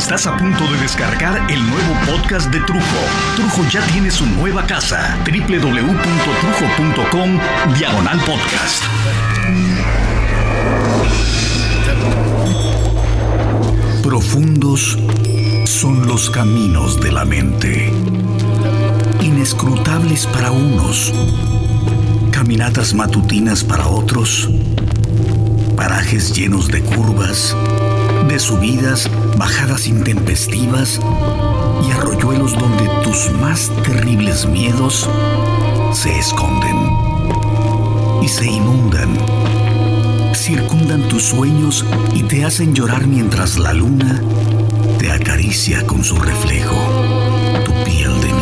Estás a punto de descargar el nuevo podcast de Trujo. Trujo ya tiene su nueva casa. www.trujo.com Diagonal Podcast. Profundos son los caminos de la mente. Inescrutables para unos. Caminatas matutinas para otros. Parajes llenos de curvas de subidas, bajadas intempestivas y arroyuelos donde tus más terribles miedos se esconden y se inundan. Circundan tus sueños y te hacen llorar mientras la luna te acaricia con su reflejo, tu piel de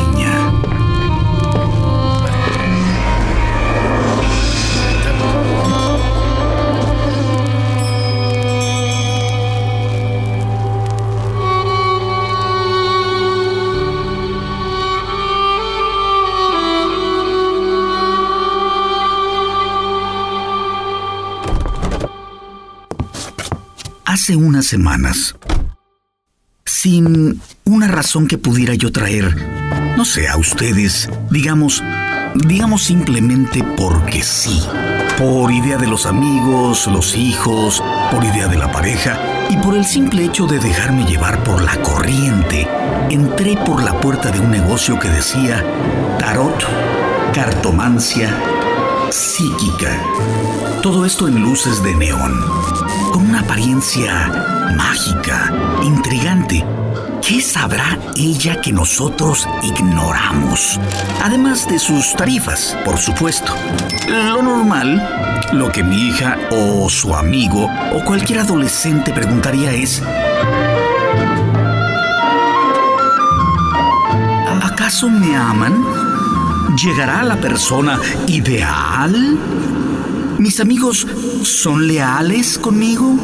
hace unas semanas, sin una razón que pudiera yo traer, no sé, a ustedes, digamos, digamos simplemente porque sí, por idea de los amigos, los hijos, por idea de la pareja y por el simple hecho de dejarme llevar por la corriente, entré por la puerta de un negocio que decía tarot, cartomancia, psíquica. Todo esto en luces de neón, con una apariencia mágica, intrigante. ¿Qué sabrá ella que nosotros ignoramos? Además de sus tarifas, por supuesto. Lo normal, lo que mi hija o su amigo o cualquier adolescente preguntaría es, ¿acaso me aman? ¿Llegará la persona ideal? ¿Mis amigos son leales conmigo?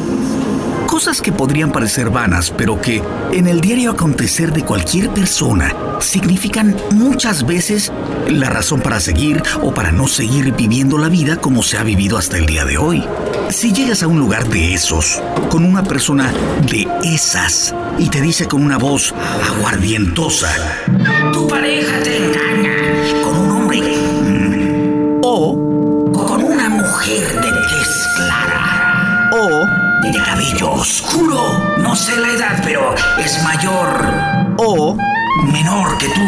Cosas que podrían parecer vanas, pero que en el diario acontecer de cualquier persona significan muchas veces la razón para seguir o para no seguir viviendo la vida como se ha vivido hasta el día de hoy. Si llegas a un lugar de esos, con una persona de esas, y te dice con una voz aguardientosa, tu pareja te cabello oscuro, no sé la edad, pero es mayor o menor que tú.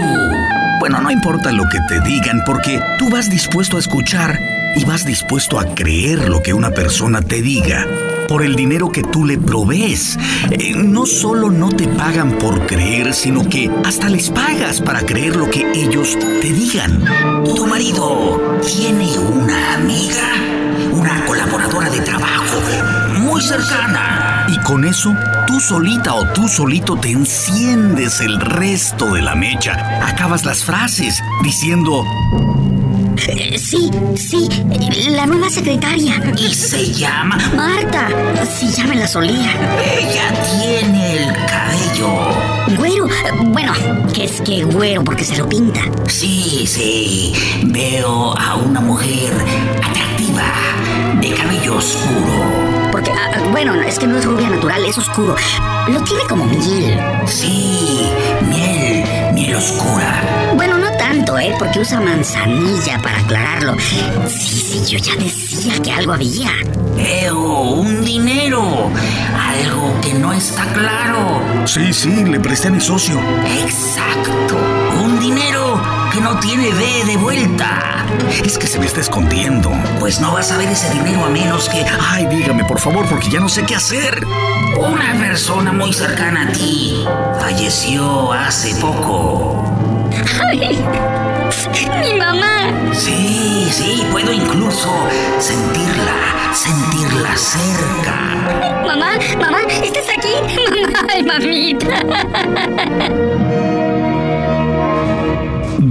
Bueno, no importa lo que te digan porque tú vas dispuesto a escuchar y vas dispuesto a creer lo que una persona te diga por el dinero que tú le provees. Eh, no solo no te pagan por creer, sino que hasta les pagas para creer lo que ellos te digan. Tu marido tiene una amiga, una colaboradora de trabajo muy cercana. Y con eso, tú solita o tú solito te enciendes el resto de la mecha. Acabas las frases diciendo, eh, Sí, sí, la nueva secretaria. Y se llama. Marta, sí, ya me la solía. Ella tiene el cabello. Güero, bueno, que es que güero porque se lo pinta. Sí, sí. Veo a una mujer atractiva, de cabello oscuro. Porque, ah, bueno, es que no es rubia natural, es oscuro. Lo tiene como miel. Sí, miel, miel oscura. Bueno, no tanto, ¿eh? Porque usa manzanilla para aclararlo. Sí, sí, yo ya decía que algo había. Veo un dinero. Algo que no está claro. Sí, sí, le presté a mi socio. Exacto. Un dinero que no tiene B de vuelta. Es que se me está escondiendo. Pues no vas a ver ese dinero a menos que Ay, dígame, por favor, porque ya no sé qué hacer. una persona muy cercana a ti falleció hace poco. ¡Ay! ¡Mi mamá! Sí, sí, puedo incluso sentirla, sentirla cerca. ¡Mamá! ¡Mamá! ¿Estás aquí? ¡Mamá! ¡Ay, mamita!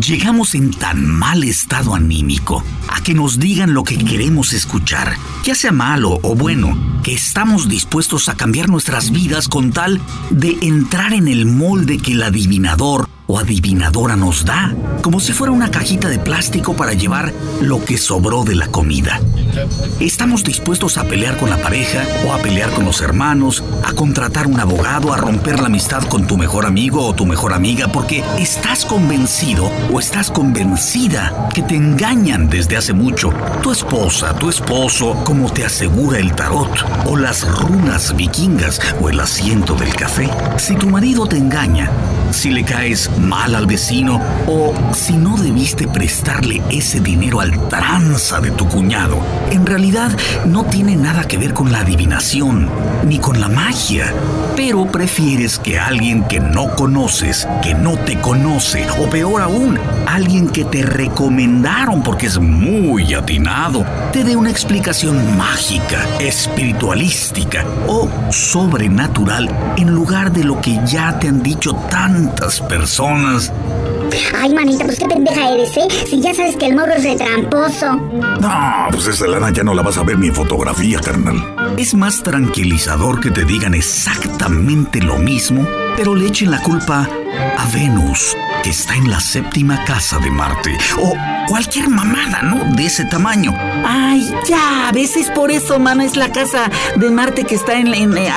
Llegamos en tan mal estado anímico a que nos digan lo que queremos escuchar, ya sea malo o bueno, que estamos dispuestos a cambiar nuestras vidas con tal de entrar en el molde que el adivinador adivinadora nos da, como si fuera una cajita de plástico para llevar lo que sobró de la comida. Estamos dispuestos a pelear con la pareja o a pelear con los hermanos, a contratar un abogado, a romper la amistad con tu mejor amigo o tu mejor amiga porque estás convencido o estás convencida que te engañan desde hace mucho. Tu esposa, tu esposo, como te asegura el tarot, o las runas vikingas o el asiento del café. Si tu marido te engaña, si le caes mal al vecino o si no debiste prestarle ese dinero al tranza de tu cuñado, en realidad no tiene nada que ver con la adivinación ni con la magia, pero prefieres que alguien que no conoces, que no te conoce, o peor aún, alguien que te recomendaron porque es muy atinado, te dé una explicación mágica, espiritualística o sobrenatural en lugar de lo que ya te han dicho tantas personas Ay, manita, pues qué pendeja eres, ¿eh? Si ya sabes que el morro es retramposo. No, pues esa lana ya no la vas a ver ni en fotografía, carnal. Es más tranquilizador que te digan exactamente lo mismo, pero le echen la culpa a Venus, que está en la séptima casa de Marte. O cualquier mamada, ¿no? De ese tamaño. Ay, ya, a veces por eso, mano, es la casa de Marte que está en... en eh,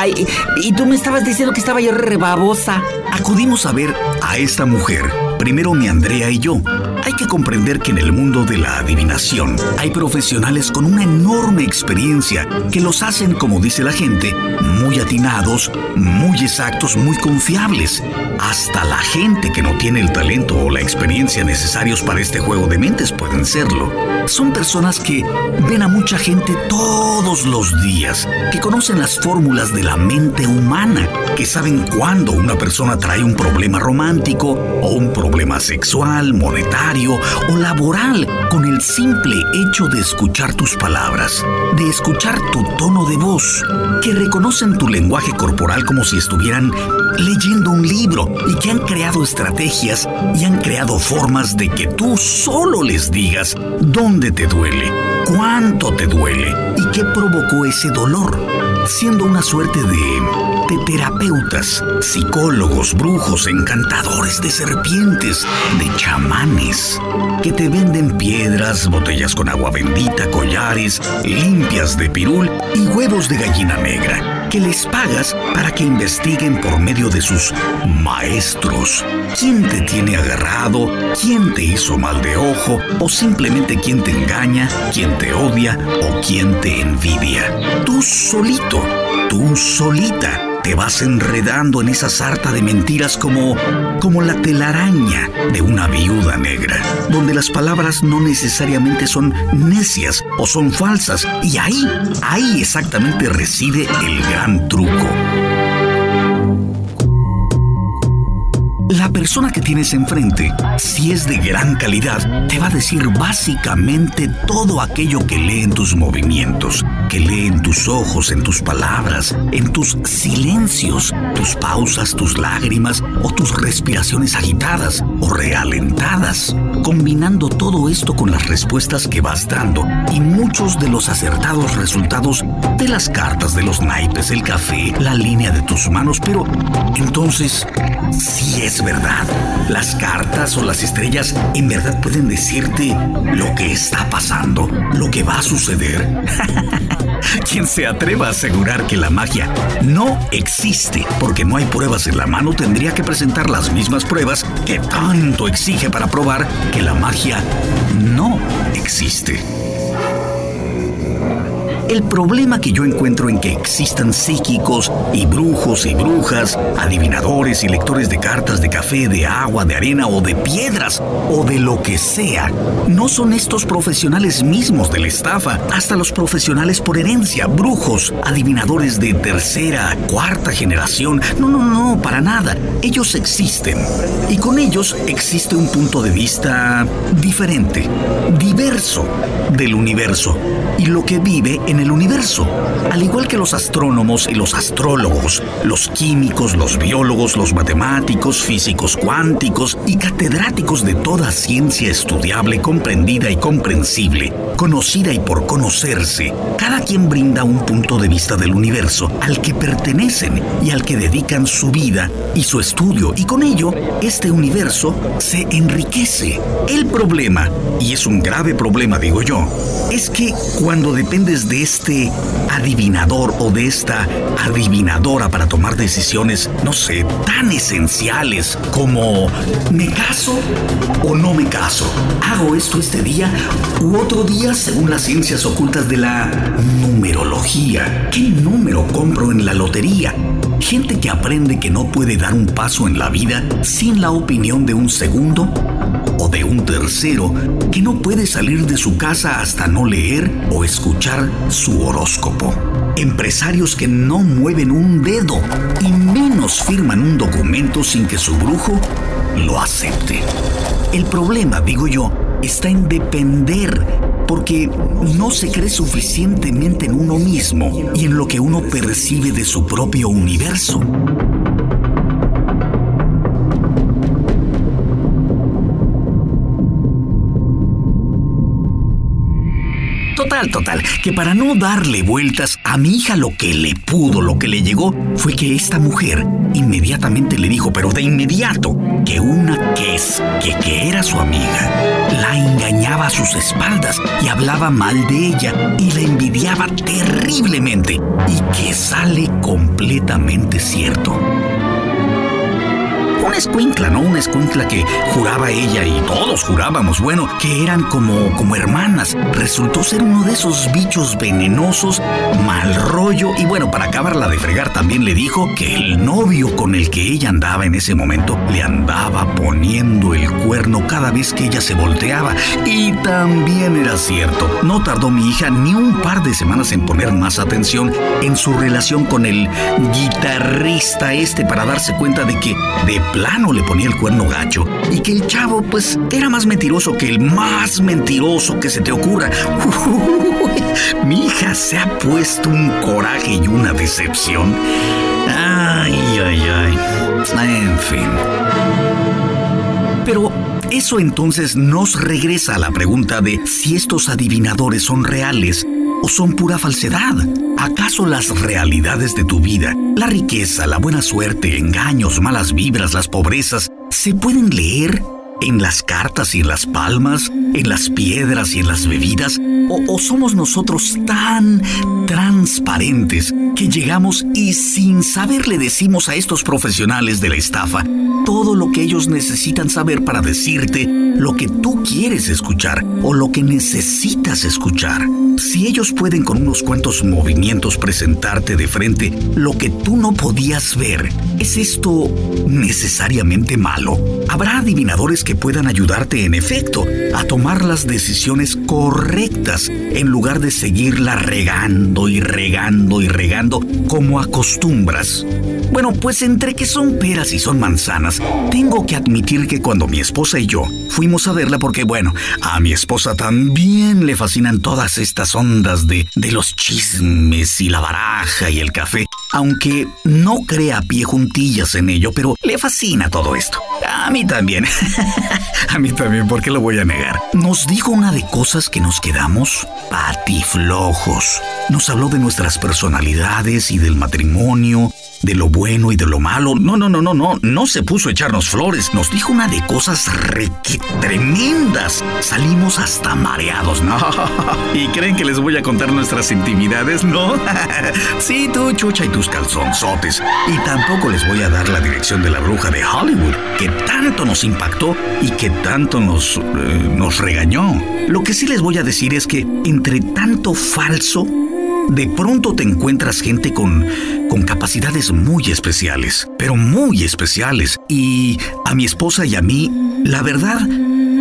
y tú me estabas diciendo que estaba yo rebabosa. Acudimos a ver a esta mujer Primero mi Andrea y yo. Hay que comprender que en el mundo de la adivinación hay profesionales con una enorme experiencia que los hacen, como dice la gente, muy atinados, muy exactos, muy confiables. Hasta la gente que no tiene el talento o la experiencia necesarios para este juego de mentes pueden serlo. Son personas que ven a mucha gente todos los días, que conocen las fórmulas de la mente humana, que saben cuándo una persona trae un problema romántico o un problema sexual, monetario o laboral con el simple hecho de escuchar tus palabras, de escuchar tu tono de voz, que reconocen tu lenguaje corporal como si estuvieran leyendo un libro y que han creado estrategias y han creado formas de que tú solo les digas dónde te duele, cuánto te duele y qué provocó ese dolor, siendo una suerte de terapeutas, psicólogos, brujos, encantadores de serpientes, de chamanes, que te venden piedras, botellas con agua bendita, collares, limpias de pirul y huevos de gallina negra, que les pagas para que investiguen por medio de sus maestros. Quién te tiene agarrado, quién te hizo mal de ojo o simplemente quién te engaña, quién te odia o quién te envidia. Tú solito, tú solita te vas enredando en esa sarta de mentiras como, como la telaraña de una viuda negra, donde las palabras no necesariamente son necias o son falsas, y ahí, ahí exactamente reside el gran truco. La persona que tienes enfrente, si es de gran calidad, te va a decir básicamente todo aquello que lee en tus movimientos, que lee en tus ojos, en tus palabras, en tus silencios, tus pausas, tus lágrimas o tus respiraciones agitadas o realentadas, combinando todo esto con las respuestas que vas dando y muchos de los acertados resultados de las cartas, de los naipes, el café, la línea de tus manos, pero entonces, si es verdad. Las cartas o las estrellas en verdad pueden decirte lo que está pasando, lo que va a suceder. Quien se atreva a asegurar que la magia no existe porque no hay pruebas en la mano tendría que presentar las mismas pruebas que tanto exige para probar que la magia no existe. El problema que yo encuentro en que existan psíquicos y brujos y brujas, adivinadores y lectores de cartas de café, de agua, de arena o de piedras o de lo que sea, no son estos profesionales mismos de la estafa, hasta los profesionales por herencia, brujos, adivinadores de tercera, cuarta generación. No, no, no, para nada. Ellos existen. Y con ellos existe un punto de vista diferente, diverso del universo y lo que vive en en el universo. Al igual que los astrónomos y los astrólogos, los químicos, los biólogos, los matemáticos, físicos cuánticos y catedráticos de toda ciencia estudiable, comprendida y comprensible, conocida y por conocerse, cada quien brinda un punto de vista del universo al que pertenecen y al que dedican su vida y su estudio, y con ello este universo se enriquece. El problema, y es un grave problema digo yo, es que cuando dependes de este adivinador o de esta adivinadora para tomar decisiones, no sé, tan esenciales como ¿me caso o no me caso? ¿Hago esto este día u otro día según las ciencias ocultas de la numerología? ¿Qué número compro en la lotería? Gente que aprende que no puede dar un paso en la vida sin la opinión de un segundo o de un tercero que no puede salir de su casa hasta no leer o escuchar su horóscopo. Empresarios que no mueven un dedo y menos firman un documento sin que su brujo lo acepte. El problema, digo yo, está en depender porque no se cree suficientemente en uno mismo y en lo que uno percibe de su propio universo. Total, total, que para no darle vueltas a mi hija lo que le pudo, lo que le llegó, fue que esta mujer inmediatamente le dijo, pero de inmediato, que una que es, que, que era su amiga, la engañaba a sus espaldas y hablaba mal de ella y la envidiaba terriblemente y que sale completamente cierto una escuincla, ¿no? Una escuincla que juraba ella y todos jurábamos, bueno, que eran como, como hermanas. Resultó ser uno de esos bichos venenosos, mal rollo, y bueno, para acabarla de fregar también le dijo que el novio con el que ella andaba en ese momento le andaba poniendo el cuerno cada vez que ella se volteaba. Y también era cierto, no tardó mi hija ni un par de semanas en poner más atención en su relación con el guitarrista este para darse cuenta de que de plano le ponía el cuerno gacho y que el chavo pues era más mentiroso que el más mentiroso que se te ocurra. mi hija se ha puesto un coraje y una decepción. Ay, ay, ay. En fin. Pero eso entonces nos regresa a la pregunta de si estos adivinadores son reales o son pura falsedad. ¿Acaso las realidades de tu vida, la riqueza, la buena suerte, engaños, malas vibras, las pobrezas, se pueden leer en las cartas y en las palmas, en las piedras y en las bebidas? ¿O, somos nosotros tan transparentes que llegamos y sin saber le decimos a estos profesionales de la estafa todo lo que ellos necesitan saber para decirte lo que tú quieres escuchar o lo que necesitas escuchar? Si ellos pueden con unos cuantos movimientos presentarte de frente lo que tú no podías ver, ¿es esto necesariamente malo? Habrá adivinadores que puedan ayudarte en efecto a tomar las decisiones correctas en lugar de seguirla regando y regando y regando como acostumbras. Bueno, pues entre que son peras y son manzanas, tengo que admitir que cuando mi esposa y yo fuimos a verla, porque bueno, a mi esposa también le fascinan todas estas ondas de, de los chismes y la baraja y el café, aunque no crea pie juntillas en ello, pero le fascina todo esto. A mí también. a mí también, ¿por qué lo voy a negar? Nos dijo una de cosas que nos quedamos patiflojos. Nos habló de nuestras personalidades y del matrimonio, de lo bueno y de lo malo. No, no, no, no, no. No se puso a echarnos flores. Nos dijo una de cosas re tremendas. Salimos hasta mareados, ¿no? ¿Y creen que les voy a contar nuestras intimidades? No. sí, tú, chucha, y calzonzotes. Y tampoco les voy a dar la dirección de la bruja de Hollywood, que tanto nos impactó y que tanto nos, eh, nos regañó. Lo que sí les voy a decir es que entre tanto falso, de pronto te encuentras gente con, con capacidades muy especiales, pero muy especiales. Y a mi esposa y a mí, la verdad,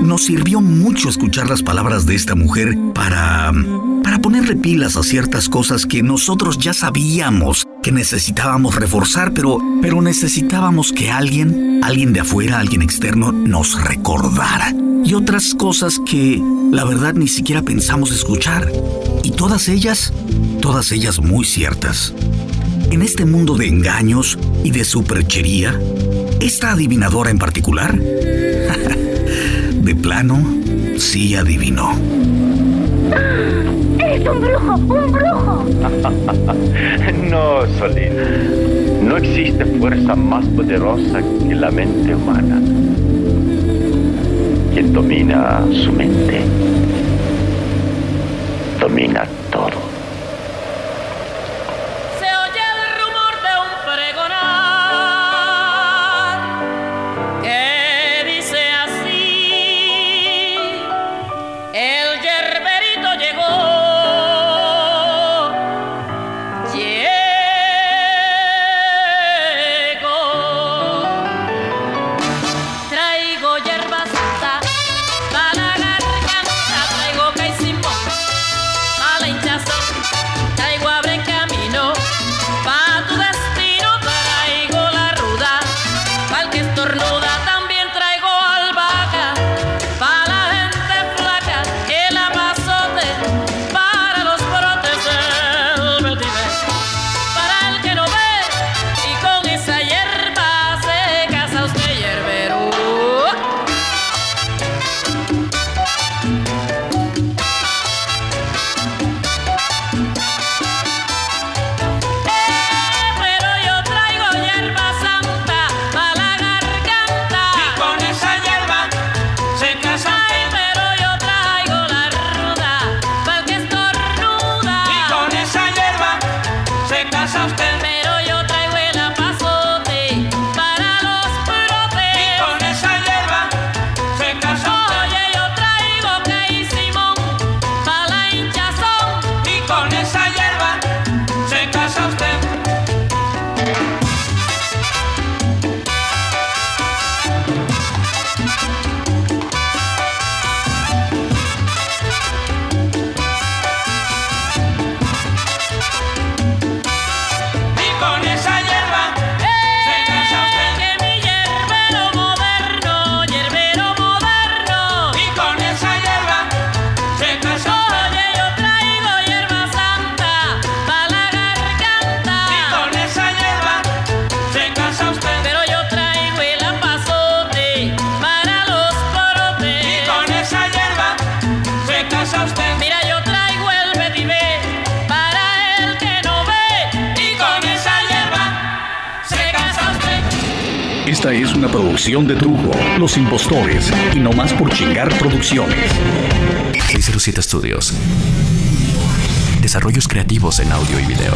nos sirvió mucho escuchar las palabras de esta mujer para, para ponerle pilas a ciertas cosas que nosotros ya sabíamos necesitábamos reforzar, pero, pero necesitábamos que alguien, alguien de afuera, alguien externo, nos recordara. Y otras cosas que, la verdad, ni siquiera pensamos escuchar. Y todas ellas, todas ellas muy ciertas. En este mundo de engaños y de superchería, esta adivinadora en particular, de plano, sí adivinó. ¡Eres un brujo! ¡Un brujo! no, Solín. No existe fuerza más poderosa que la mente humana. Quien domina su mente, domina todo. Esta es una producción de Trujo, Los Impostores y No Más por Chingar Producciones. 607 Studios. Desarrollos creativos en audio y video.